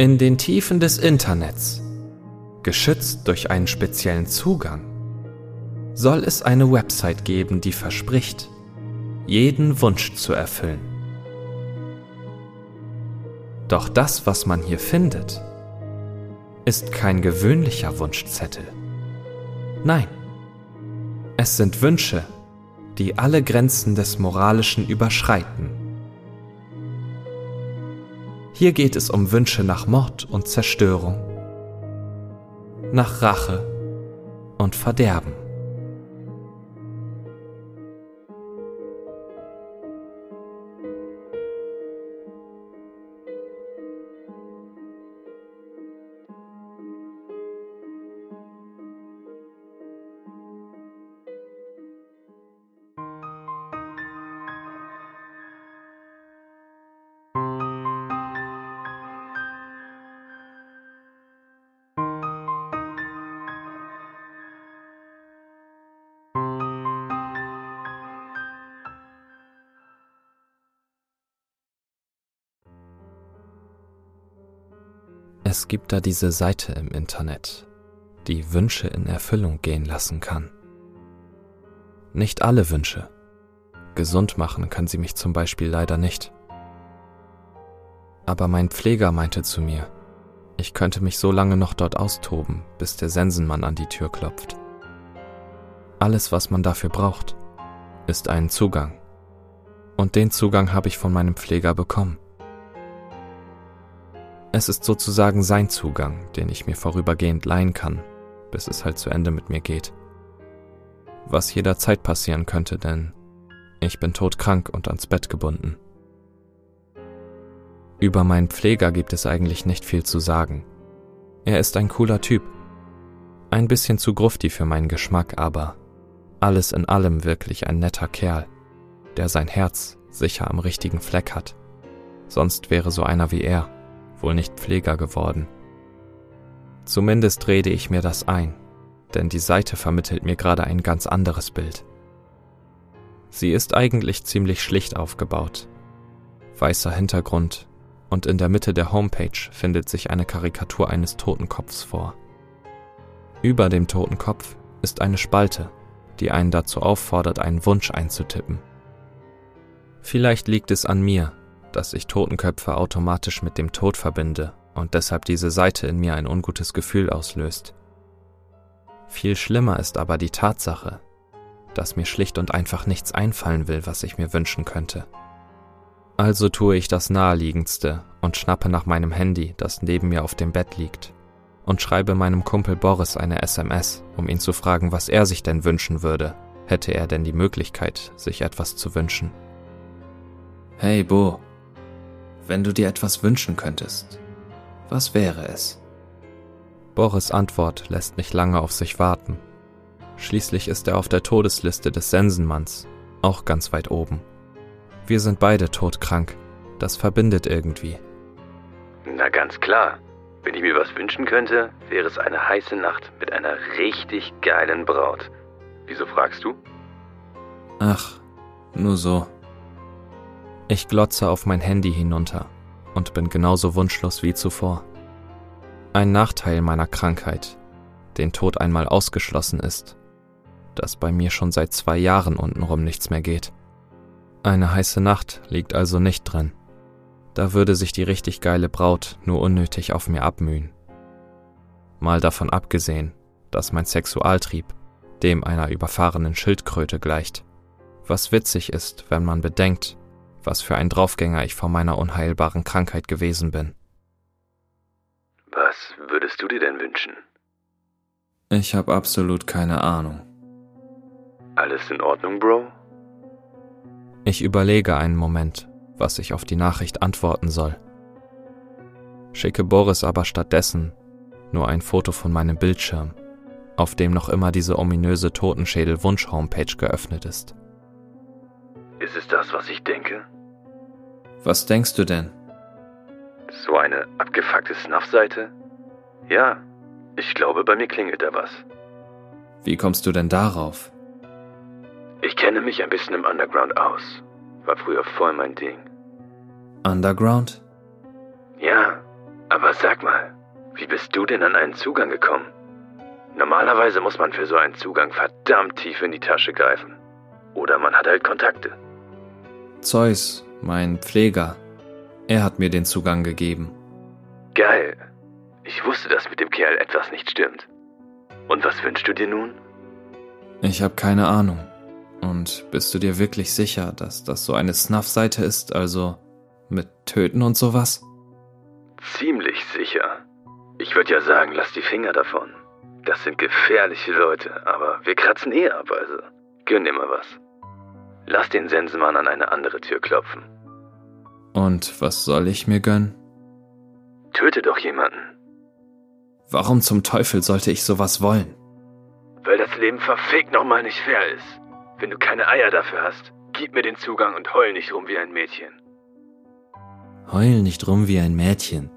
In den Tiefen des Internets, geschützt durch einen speziellen Zugang, soll es eine Website geben, die verspricht, jeden Wunsch zu erfüllen. Doch das, was man hier findet, ist kein gewöhnlicher Wunschzettel. Nein, es sind Wünsche, die alle Grenzen des Moralischen überschreiten. Hier geht es um Wünsche nach Mord und Zerstörung, nach Rache und Verderben. Es gibt da diese Seite im Internet, die Wünsche in Erfüllung gehen lassen kann. Nicht alle Wünsche. Gesund machen kann sie mich zum Beispiel leider nicht. Aber mein Pfleger meinte zu mir, ich könnte mich so lange noch dort austoben, bis der Sensenmann an die Tür klopft. Alles, was man dafür braucht, ist einen Zugang. Und den Zugang habe ich von meinem Pfleger bekommen. Es ist sozusagen sein Zugang, den ich mir vorübergehend leihen kann, bis es halt zu Ende mit mir geht. Was jederzeit passieren könnte, denn ich bin todkrank und ans Bett gebunden. Über meinen Pfleger gibt es eigentlich nicht viel zu sagen. Er ist ein cooler Typ. Ein bisschen zu grufti für meinen Geschmack, aber alles in allem wirklich ein netter Kerl, der sein Herz sicher am richtigen Fleck hat. Sonst wäre so einer wie er wohl nicht Pfleger geworden. Zumindest rede ich mir das ein, denn die Seite vermittelt mir gerade ein ganz anderes Bild. Sie ist eigentlich ziemlich schlicht aufgebaut. Weißer Hintergrund und in der Mitte der Homepage findet sich eine Karikatur eines Totenkopfs vor. Über dem Totenkopf ist eine Spalte, die einen dazu auffordert, einen Wunsch einzutippen. Vielleicht liegt es an mir, dass ich Totenköpfe automatisch mit dem Tod verbinde und deshalb diese Seite in mir ein ungutes Gefühl auslöst. Viel schlimmer ist aber die Tatsache, dass mir schlicht und einfach nichts einfallen will, was ich mir wünschen könnte. Also tue ich das Naheliegendste und schnappe nach meinem Handy, das neben mir auf dem Bett liegt, und schreibe meinem Kumpel Boris eine SMS, um ihn zu fragen, was er sich denn wünschen würde, hätte er denn die Möglichkeit, sich etwas zu wünschen. Hey Bo, wenn du dir etwas wünschen könntest, was wäre es? Boris Antwort lässt nicht lange auf sich warten. Schließlich ist er auf der Todesliste des Sensenmanns, auch ganz weit oben. Wir sind beide todkrank, das verbindet irgendwie. Na ganz klar, wenn ich mir was wünschen könnte, wäre es eine heiße Nacht mit einer richtig geilen Braut. Wieso fragst du? Ach, nur so. Ich glotze auf mein Handy hinunter und bin genauso wunschlos wie zuvor. Ein Nachteil meiner Krankheit, den Tod einmal ausgeschlossen ist, dass bei mir schon seit zwei Jahren untenrum nichts mehr geht. Eine heiße Nacht liegt also nicht drin. Da würde sich die richtig geile Braut nur unnötig auf mir abmühen. Mal davon abgesehen, dass mein Sexualtrieb dem einer überfahrenen Schildkröte gleicht. Was witzig ist, wenn man bedenkt, was für ein Draufgänger ich vor meiner unheilbaren Krankheit gewesen bin. Was würdest du dir denn wünschen? Ich habe absolut keine Ahnung. Alles in Ordnung, Bro? Ich überlege einen Moment, was ich auf die Nachricht antworten soll. Schicke Boris aber stattdessen nur ein Foto von meinem Bildschirm, auf dem noch immer diese ominöse Totenschädel-Wunsch-Homepage geöffnet ist. Ist es das, was ich denke? Was denkst du denn? So eine abgefuckte Snuff-Seite? Ja, ich glaube, bei mir klingelt da was. Wie kommst du denn darauf? Ich kenne mich ein bisschen im Underground aus. War früher voll mein Ding. Underground? Ja, Aber sag mal, wie bist du denn an einen Zugang gekommen? Normalerweise muss man für so einen Zugang verdammt tief in die Tasche greifen. Oder man hat halt Kontakte. Zeus, mein Pfleger, er hat mir den Zugang gegeben. Geil. Ich wusste, dass mit dem Kerl etwas nicht stimmt. Und was wünschst du dir nun? Ich habe keine Ahnung. Und bist du dir wirklich sicher, dass das so eine Snuff-Seite ist, also mit Töten und sowas? Ziemlich sicher. Ich würde ja sagen, lass die Finger davon. Das sind gefährliche Leute, aber wir kratzen eh ab, also gönn dir mal was. Lass den Sensenmann an eine andere Tür klopfen. Und was soll ich mir gönnen? Töte doch jemanden. Warum zum Teufel sollte ich sowas wollen? Weil das Leben verfickt nochmal nicht fair ist. Wenn du keine Eier dafür hast, gib mir den Zugang und heul nicht rum wie ein Mädchen. Heul nicht rum wie ein Mädchen,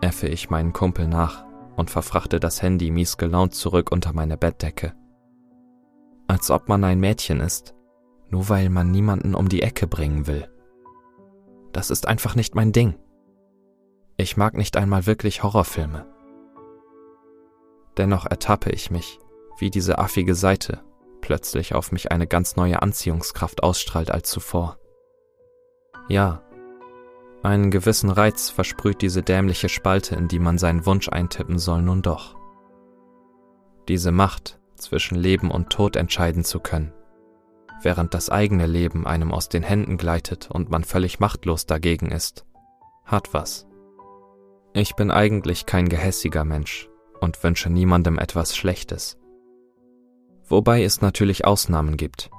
äffe ich meinen Kumpel nach und verfrachte das Handy mies gelaunt zurück unter meine Bettdecke. Als ob man ein Mädchen ist, nur weil man niemanden um die Ecke bringen will. Das ist einfach nicht mein Ding. Ich mag nicht einmal wirklich Horrorfilme. Dennoch ertappe ich mich, wie diese affige Seite plötzlich auf mich eine ganz neue Anziehungskraft ausstrahlt als zuvor. Ja, einen gewissen Reiz versprüht diese dämliche Spalte, in die man seinen Wunsch eintippen soll, nun doch. Diese Macht, zwischen Leben und Tod entscheiden zu können, während das eigene Leben einem aus den Händen gleitet und man völlig machtlos dagegen ist, hat was. Ich bin eigentlich kein gehässiger Mensch und wünsche niemandem etwas Schlechtes. Wobei es natürlich Ausnahmen gibt.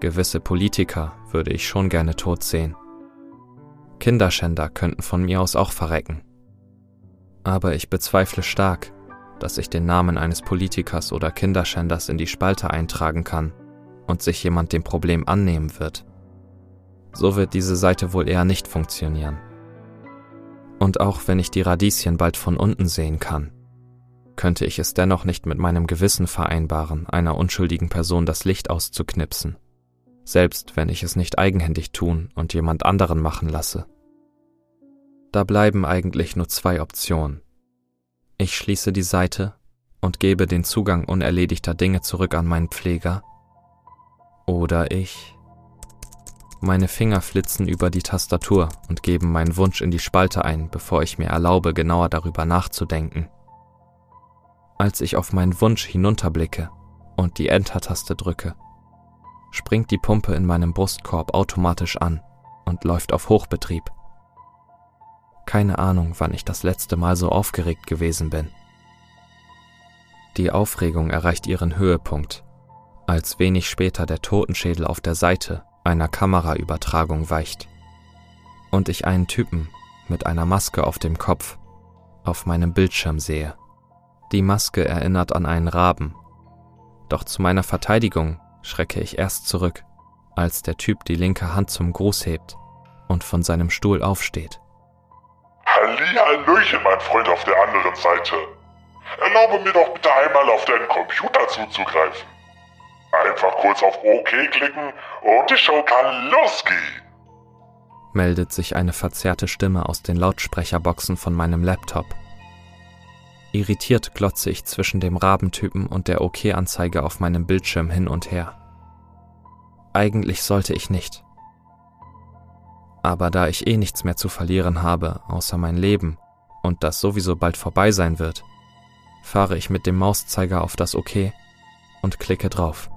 Gewisse Politiker würde ich schon gerne tot sehen Kinderschänder könnten von mir aus auch verrecken. Aber ich bezweifle stark, dass ich den Namen eines Politikers oder Kinderschänders in die Spalte eintragen kann und sich jemand dem Problem annehmen wird. So wird diese Seite wohl eher nicht funktionieren. Und auch wenn ich die Radieschen bald von unten sehen kann, könnte ich es dennoch nicht mit meinem Gewissen vereinbaren, einer unschuldigen Person das Licht auszuknipsen selbst wenn ich es nicht eigenhändig tun und jemand anderen machen lasse. Da bleiben eigentlich nur zwei Optionen. Ich schließe die Seite und gebe den Zugang unerledigter Dinge zurück an meinen Pfleger. Oder ich. Meine Finger flitzen über die Tastatur und geben meinen Wunsch in die Spalte ein, bevor ich mir erlaube, genauer darüber nachzudenken. Als ich auf meinen Wunsch hinunterblicke und die Enter-Taste drücke, springt die Pumpe in meinem Brustkorb automatisch an und läuft auf Hochbetrieb. Keine Ahnung, wann ich das letzte Mal so aufgeregt gewesen bin. Die Aufregung erreicht ihren Höhepunkt, als wenig später der Totenschädel auf der Seite einer Kameraübertragung weicht und ich einen Typen mit einer Maske auf dem Kopf auf meinem Bildschirm sehe. Die Maske erinnert an einen Raben, doch zu meiner Verteidigung schrecke ich erst zurück, als der Typ die linke Hand zum Gruß hebt und von seinem Stuhl aufsteht. Hallihallöchen, mein Freund auf der anderen Seite. Erlaube mir doch bitte einmal auf deinen Computer zuzugreifen. Einfach kurz auf OK klicken und die Show kann losgehen. Meldet sich eine verzerrte Stimme aus den Lautsprecherboxen von meinem Laptop. Irritiert glotze ich zwischen dem Rabentypen und der OK-Anzeige auf meinem Bildschirm hin und her. Eigentlich sollte ich nicht. Aber da ich eh nichts mehr zu verlieren habe, außer mein Leben, und das sowieso bald vorbei sein wird, fahre ich mit dem Mauszeiger auf das OK und klicke drauf.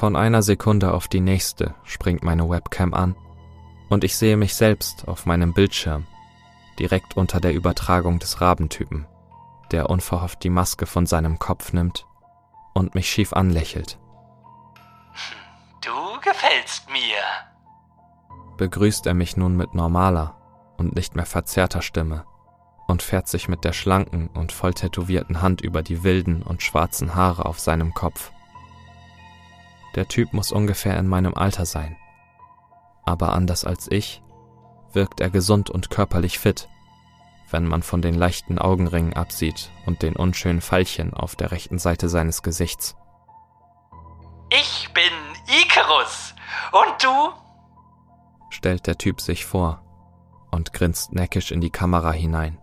Von einer Sekunde auf die nächste springt meine Webcam an und ich sehe mich selbst auf meinem Bildschirm direkt unter der Übertragung des Rabentypen, der unverhofft die Maske von seinem Kopf nimmt und mich schief anlächelt. Du gefällst mir, begrüßt er mich nun mit normaler und nicht mehr verzerrter Stimme und fährt sich mit der schlanken und voll tätowierten Hand über die wilden und schwarzen Haare auf seinem Kopf. Der Typ muss ungefähr in meinem Alter sein. Aber anders als ich wirkt er gesund und körperlich fit, wenn man von den leichten Augenringen absieht und den unschönen Pfeilchen auf der rechten Seite seines Gesichts. Ich bin Icarus. Und du? stellt der Typ sich vor und grinst neckisch in die Kamera hinein.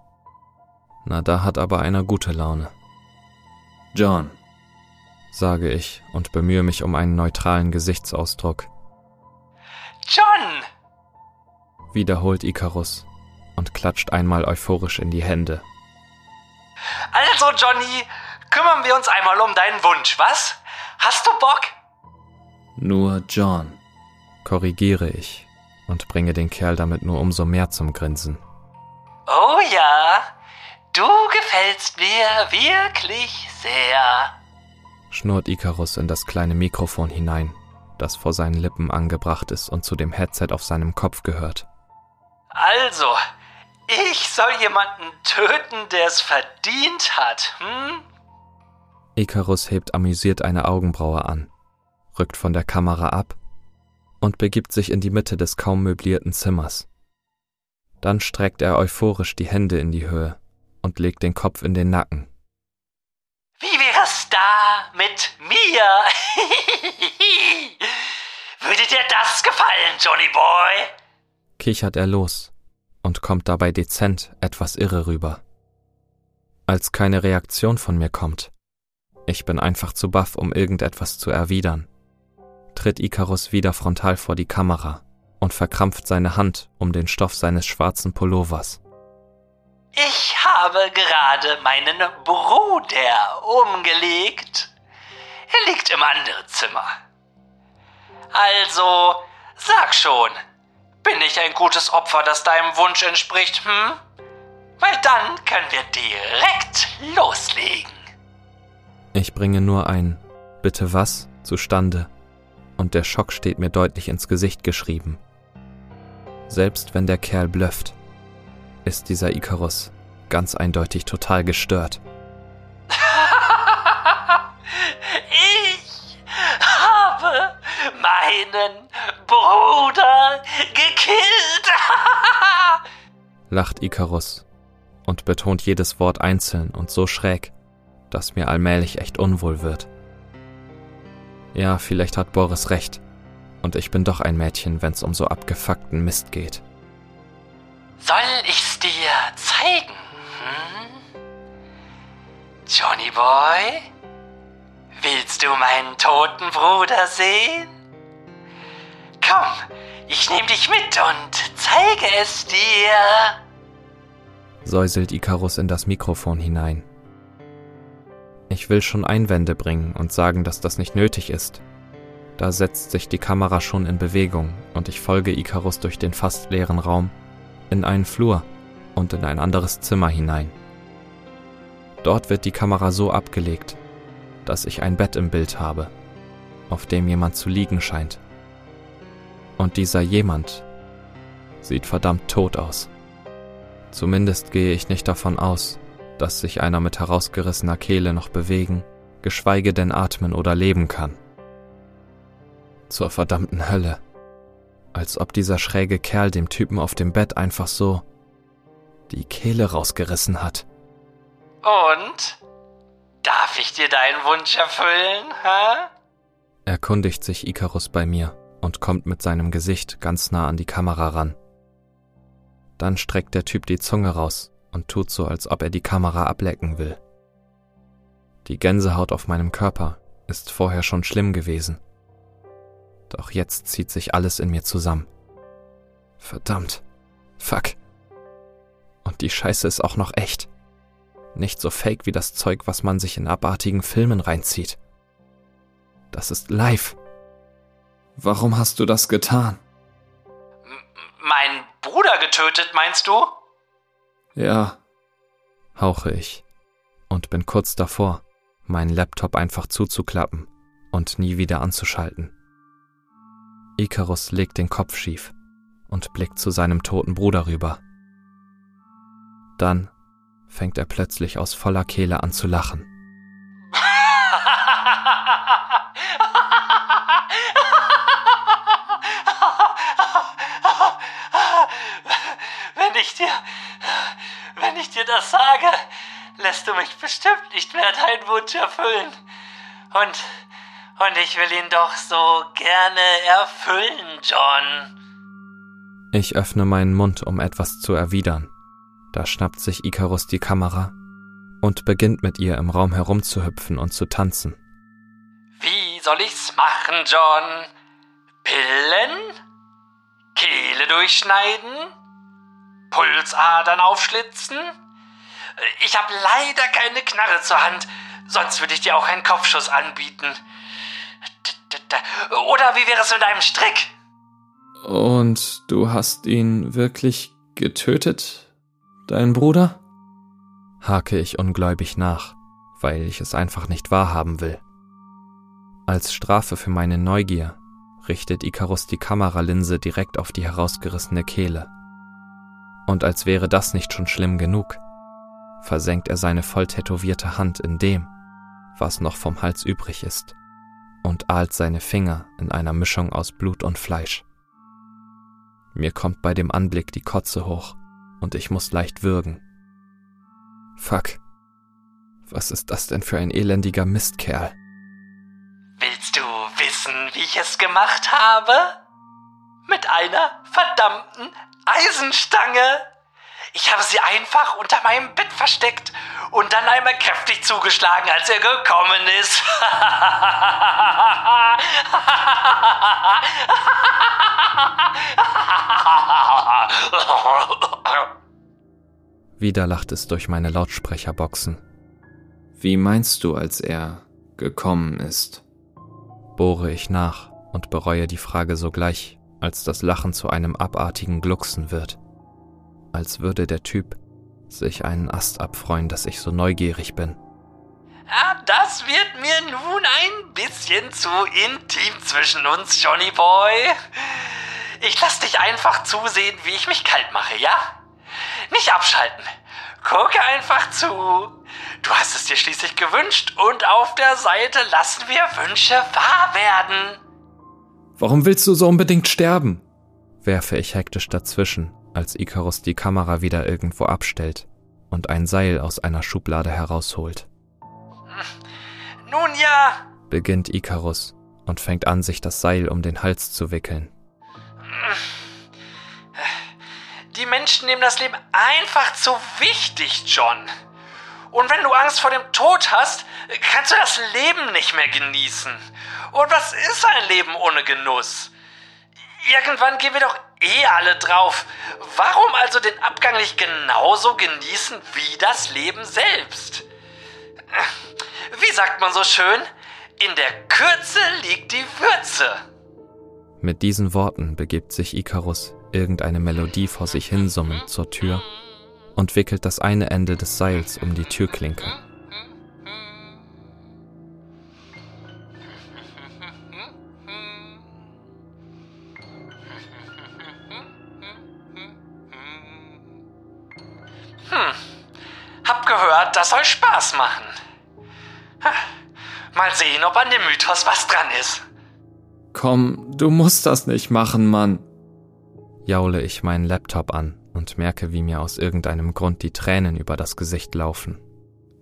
Na, da hat aber einer gute Laune. John, sage ich und bemühe mich um einen neutralen Gesichtsausdruck. John! wiederholt Icarus und klatscht einmal euphorisch in die Hände. Also, Johnny, kümmern wir uns einmal um deinen Wunsch, was? Hast du Bock? Nur John, korrigiere ich und bringe den Kerl damit nur umso mehr zum Grinsen. Oh ja, du gefällst mir wirklich sehr, schnurrt Icarus in das kleine Mikrofon hinein, das vor seinen Lippen angebracht ist und zu dem Headset auf seinem Kopf gehört. Also, ich soll jemanden töten, der es verdient hat, hm? Icarus hebt amüsiert eine Augenbraue an, rückt von der Kamera ab und begibt sich in die Mitte des kaum möblierten Zimmers. Dann streckt er euphorisch die Hände in die Höhe und legt den Kopf in den Nacken. Da mit mir? Würde dir das gefallen, Johnny Boy? kichert er los und kommt dabei dezent etwas irre rüber. Als keine Reaktion von mir kommt, ich bin einfach zu baff, um irgendetwas zu erwidern, tritt Icarus wieder frontal vor die Kamera und verkrampft seine Hand um den Stoff seines schwarzen Pullovers. Ich habe gerade meinen Bruder umgelegt. Er liegt im anderen Zimmer. Also, sag schon, bin ich ein gutes Opfer, das deinem Wunsch entspricht, hm? Weil dann können wir direkt loslegen. Ich bringe nur ein Bitte was zustande und der Schock steht mir deutlich ins Gesicht geschrieben. Selbst wenn der Kerl blöfft, ist dieser Icarus ganz eindeutig total gestört. ich habe meinen Bruder gekillt. lacht Icarus und betont jedes Wort einzeln und so schräg, dass mir allmählich echt unwohl wird. Ja, vielleicht hat Boris recht. Und ich bin doch ein Mädchen, wenn's um so abgefuckten Mist geht. Soll ich's dir zeigen? Hm? Johnny Boy? Willst du meinen toten Bruder sehen? Komm, ich nehm dich mit und zeige es dir. Säuselt Icarus in das Mikrofon hinein. Ich will schon Einwände bringen und sagen, dass das nicht nötig ist. Da setzt sich die Kamera schon in Bewegung und ich folge Icarus durch den fast leeren Raum, in einen Flur und in ein anderes Zimmer hinein. Dort wird die Kamera so abgelegt, dass ich ein Bett im Bild habe, auf dem jemand zu liegen scheint. Und dieser jemand sieht verdammt tot aus. Zumindest gehe ich nicht davon aus, dass sich einer mit herausgerissener Kehle noch bewegen, geschweige denn atmen oder leben kann. Zur verdammten Hölle. Als ob dieser schräge Kerl dem Typen auf dem Bett einfach so die Kehle rausgerissen hat. Und? Darf ich dir deinen Wunsch erfüllen, hä? Erkundigt sich Icarus bei mir und kommt mit seinem Gesicht ganz nah an die Kamera ran. Dann streckt der Typ die Zunge raus und tut so, als ob er die Kamera ablecken will. Die Gänsehaut auf meinem Körper ist vorher schon schlimm gewesen. Doch jetzt zieht sich alles in mir zusammen. Verdammt. Fuck. Und die Scheiße ist auch noch echt. Nicht so fake wie das Zeug, was man sich in abartigen Filmen reinzieht. Das ist live. Warum hast du das getan? M mein Bruder getötet, meinst du? Ja, hauche ich und bin kurz davor, meinen Laptop einfach zuzuklappen und nie wieder anzuschalten. Icarus legt den Kopf schief und blickt zu seinem toten Bruder rüber. Dann fängt er plötzlich aus voller Kehle an zu lachen. Wenn ich dir wenn ich dir das sage, lässt du mich bestimmt nicht mehr deinen Wunsch erfüllen. Und, und ich will ihn doch so gerne erfüllen, John. Ich öffne meinen Mund, um etwas zu erwidern. Da schnappt sich Icarus die Kamera und beginnt mit ihr im Raum herumzuhüpfen und zu tanzen. Wie soll ich's machen, John? Pillen? Kehle durchschneiden? Pulsadern aufschlitzen? Ich habe leider keine Knarre zur Hand, sonst würde ich dir auch einen Kopfschuss anbieten. Oder wie wäre es mit einem Strick? Und du hast ihn wirklich getötet, dein Bruder? hake ich ungläubig nach, weil ich es einfach nicht wahrhaben will. Als Strafe für meine Neugier richtet Icarus die Kameralinse direkt auf die herausgerissene Kehle. Und als wäre das nicht schon schlimm genug, versenkt er seine voll tätowierte Hand in dem, was noch vom Hals übrig ist, und ahlt seine Finger in einer Mischung aus Blut und Fleisch. Mir kommt bei dem Anblick die Kotze hoch und ich muss leicht würgen. Fuck. Was ist das denn für ein elendiger Mistkerl? Willst du wissen, wie ich es gemacht habe? Mit einer verdammten Eisenstange. Ich habe sie einfach unter meinem Bett versteckt und dann einmal kräftig zugeschlagen, als er gekommen ist. Wieder lacht es durch meine Lautsprecherboxen. Wie meinst du, als er gekommen ist? Bohre ich nach und bereue die Frage sogleich, als das Lachen zu einem abartigen Glucksen wird. Als würde der Typ sich einen Ast abfreuen, dass ich so neugierig bin. Ah, das wird mir nun ein bisschen zu intim zwischen uns, Johnny Boy. Ich lass dich einfach zusehen, wie ich mich kalt mache, ja? Nicht abschalten. Gucke einfach zu. Du hast es dir schließlich gewünscht und auf der Seite lassen wir Wünsche wahr werden. Warum willst du so unbedingt sterben? werfe ich hektisch dazwischen, als Icarus die Kamera wieder irgendwo abstellt und ein Seil aus einer Schublade herausholt. Nun ja, beginnt Icarus und fängt an, sich das Seil um den Hals zu wickeln. Die Menschen nehmen das Leben einfach zu wichtig, John. Und wenn du Angst vor dem Tod hast, kannst du das Leben nicht mehr genießen. Und was ist ein Leben ohne Genuss? Irgendwann gehen wir doch eh alle drauf. Warum also den Abgang nicht genauso genießen wie das Leben selbst? Wie sagt man so schön? In der Kürze liegt die Würze. Mit diesen Worten begibt sich Icarus irgendeine Melodie vor sich hinsummend zur Tür und wickelt das eine Ende des Seils um die Türklinke. Hab gehört, das soll Spaß machen. Mal sehen, ob an dem Mythos was dran ist. Komm, du musst das nicht machen, Mann. Jaule ich meinen Laptop an und merke, wie mir aus irgendeinem Grund die Tränen über das Gesicht laufen.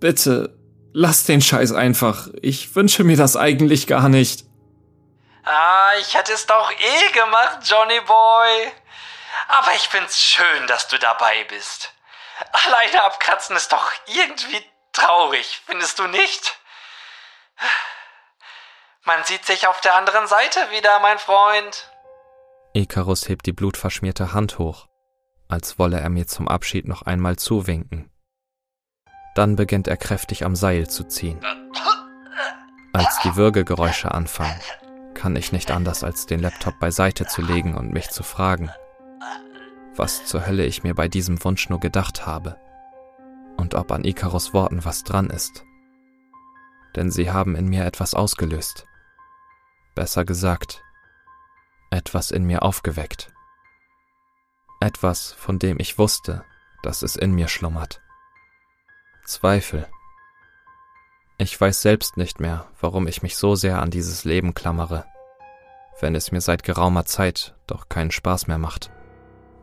Bitte, lass den Scheiß einfach. Ich wünsche mir das eigentlich gar nicht. Ah, ich hätte es doch eh gemacht, Johnny Boy. Aber ich find's schön, dass du dabei bist. Alleine abkratzen ist doch irgendwie traurig, findest du nicht? Man sieht sich auf der anderen Seite wieder, mein Freund. Icarus hebt die blutverschmierte Hand hoch, als wolle er mir zum Abschied noch einmal zuwinken. Dann beginnt er kräftig am Seil zu ziehen. Als die Würgegeräusche anfangen, kann ich nicht anders als den Laptop beiseite zu legen und mich zu fragen, was zur Hölle ich mir bei diesem Wunsch nur gedacht habe und ob an Icarus Worten was dran ist. Denn sie haben in mir etwas ausgelöst. Besser gesagt, etwas in mir aufgeweckt. Etwas, von dem ich wusste, dass es in mir schlummert. Zweifel. Ich weiß selbst nicht mehr, warum ich mich so sehr an dieses Leben klammere, wenn es mir seit geraumer Zeit doch keinen Spaß mehr macht.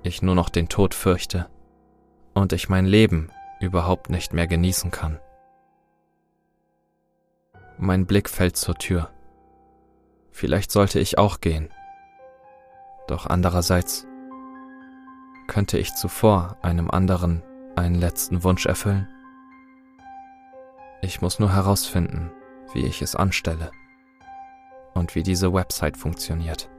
Ich nur noch den Tod fürchte und ich mein Leben überhaupt nicht mehr genießen kann. Mein Blick fällt zur Tür. Vielleicht sollte ich auch gehen. Doch andererseits, könnte ich zuvor einem anderen einen letzten Wunsch erfüllen? Ich muss nur herausfinden, wie ich es anstelle und wie diese Website funktioniert.